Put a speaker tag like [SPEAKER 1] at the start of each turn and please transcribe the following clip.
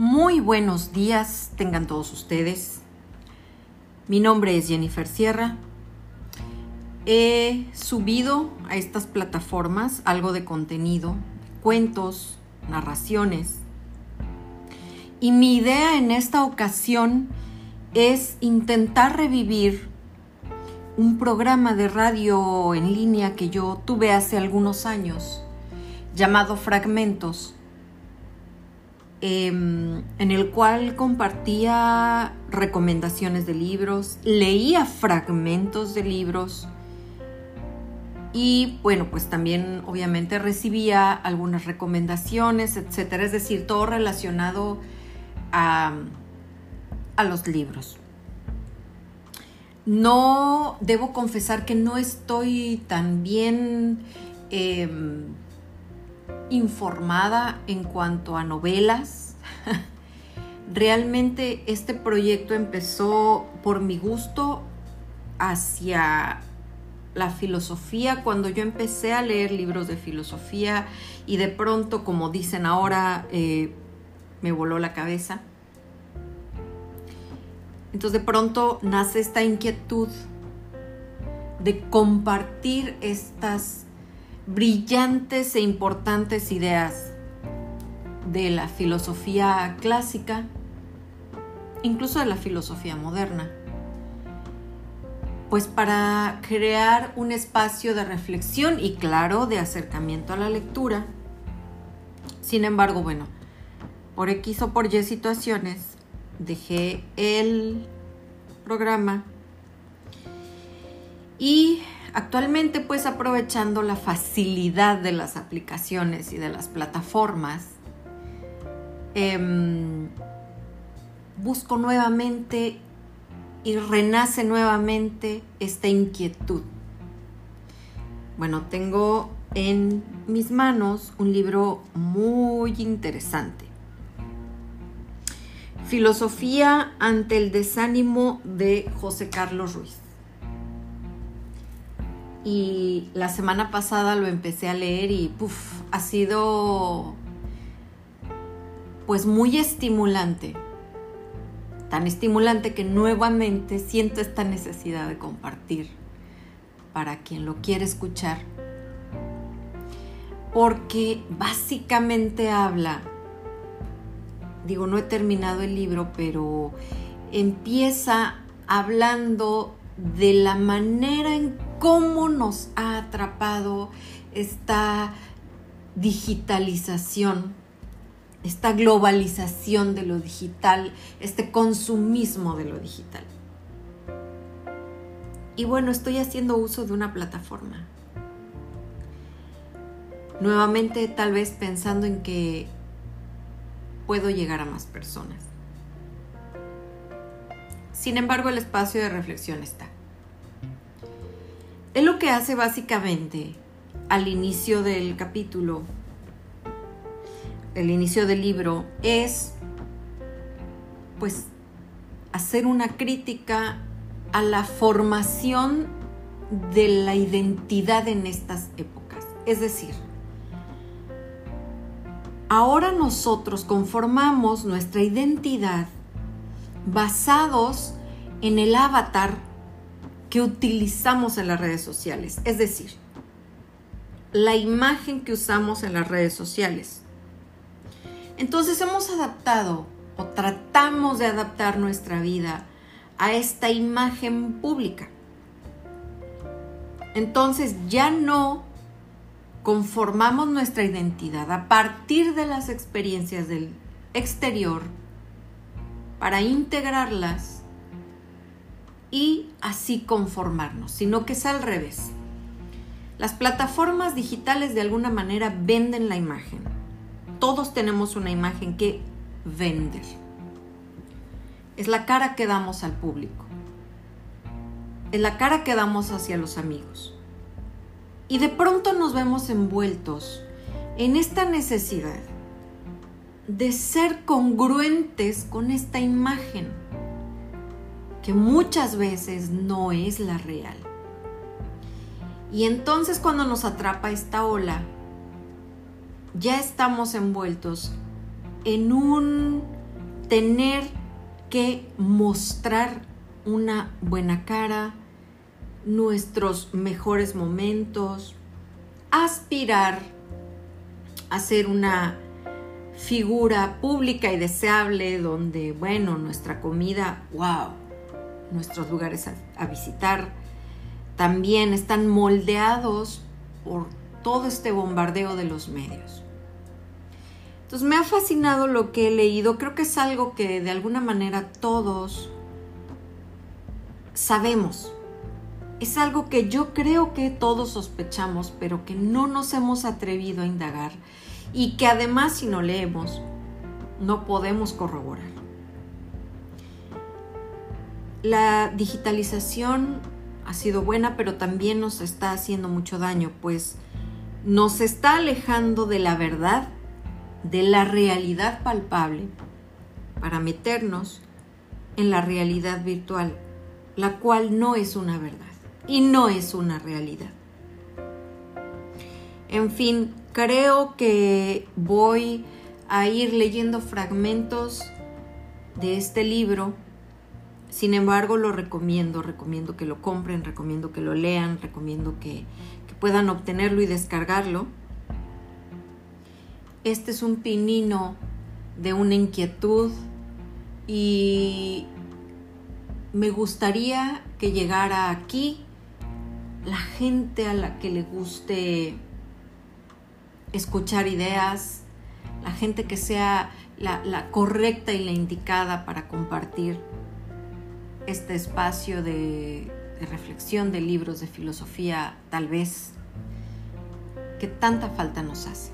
[SPEAKER 1] Muy buenos días tengan todos ustedes. Mi nombre es Jennifer Sierra. He subido a estas plataformas algo de contenido, cuentos, narraciones. Y mi idea en esta ocasión es intentar revivir un programa de radio en línea que yo tuve hace algunos años llamado Fragmentos Em, en el cual compartía recomendaciones de libros, leía fragmentos de libros y bueno, pues también obviamente recibía algunas recomendaciones, etcétera, es decir, todo relacionado a, los libros. No debo confesar que no estoy tan bien em, informada en cuanto a novelas. Realmente este proyecto empezó por mi gusto hacia la filosofía cuando yo empecé a leer libros de filosofía y de pronto, como dicen ahora, eh, me voló la cabeza. Entonces de pronto nace esta inquietud de compartir estas brillantes e importantes ideas de la filosofía clásica, incluso de la filosofía moderna, pues para crear un espacio de reflexión y claro, de acercamiento a la lectura. Sin embargo, bueno, por X o por Y situaciones, dejé el programa y Actualmente, pues aprovechando la facilidad de las aplicaciones y de las plataformas, em, busco nuevamente y renace nuevamente esta inquietud. Bueno, tengo en mis manos un libro muy interesante. Filosofía ante el desánimo de José Carlos Ruiz y la semana pasada lo empecé a leer y puff, ha sido pues muy estimulante. Tan estimulante que nuevamente siento esta necesidad de compartir para quien lo quiere escuchar. Porque básicamente habla, digo, no he terminado el libro, pero empieza hablando de la manera en cómo nos ha atrapado esta digitalización, esta globalización de lo digital, este consumismo de lo digital. Y bueno, estoy haciendo uso de una plataforma. Nuevamente tal vez pensando en que puedo llegar a más personas. Sin embargo, el espacio de reflexión está. Él lo que hace básicamente al inicio del capítulo, el inicio del libro, es pues hacer una crítica a la formación de la identidad en estas épocas. Es decir, ahora nosotros conformamos nuestra identidad basados en el avatar que utilizamos en las redes sociales. Es decir, la imagen que usamos en las redes sociales. Entonces hemos adaptado o tratamos de adaptar nuestra vida a esta imagen pública. Entonces ya no conformamos nuestra identidad a partir de las experiencias del exterior para integrarlas y así conformarnos, sino que es al revés. Las plataformas digitales de alguna manera venden la imagen. Todos tenemos una imagen que vender. Es la cara que damos al público. Es la cara que damos hacia los amigos. Y de pronto nos vemos envueltos en esta necesidad de ser congruentes con esta imagen que muchas veces no es la real. Y entonces cuando nos atrapa esta ola, ya estamos envueltos en un tener que mostrar una buena cara, nuestros mejores momentos, aspirar a ser una figura pública y deseable donde, bueno, nuestra comida, wow, nuestros lugares a, visitar, también están moldeados por todo este bombardeo de los medios. Entonces me ha fascinado lo que he leído, creo que es algo que de alguna manera todos sabemos. Es algo que yo creo que todos sospechamos, pero que no nos hemos atrevido a indagar y que además si no leemos no podemos corroborar. La digitalización ha sido buena, pero también nos está haciendo mucho daño, pues nos está alejando de la verdad, de la realidad palpable, para meternos en la realidad virtual, la cual no es una verdad y no es una realidad. En fin, creo que voy a ir leyendo fragmentos de este libro. Sin embargo, lo recomiendo, recomiendo que lo compren, recomiendo que lo lean, recomiendo que, puedan obtenerlo y descargarlo. Este es un pinino de una inquietud y me gustaría que llegara aquí la gente a la que le guste escuchar ideas, la gente que sea la, correcta y la indicada para compartir este espacio de, reflexión de libros de filosofía, tal vez, que tanta falta nos hace.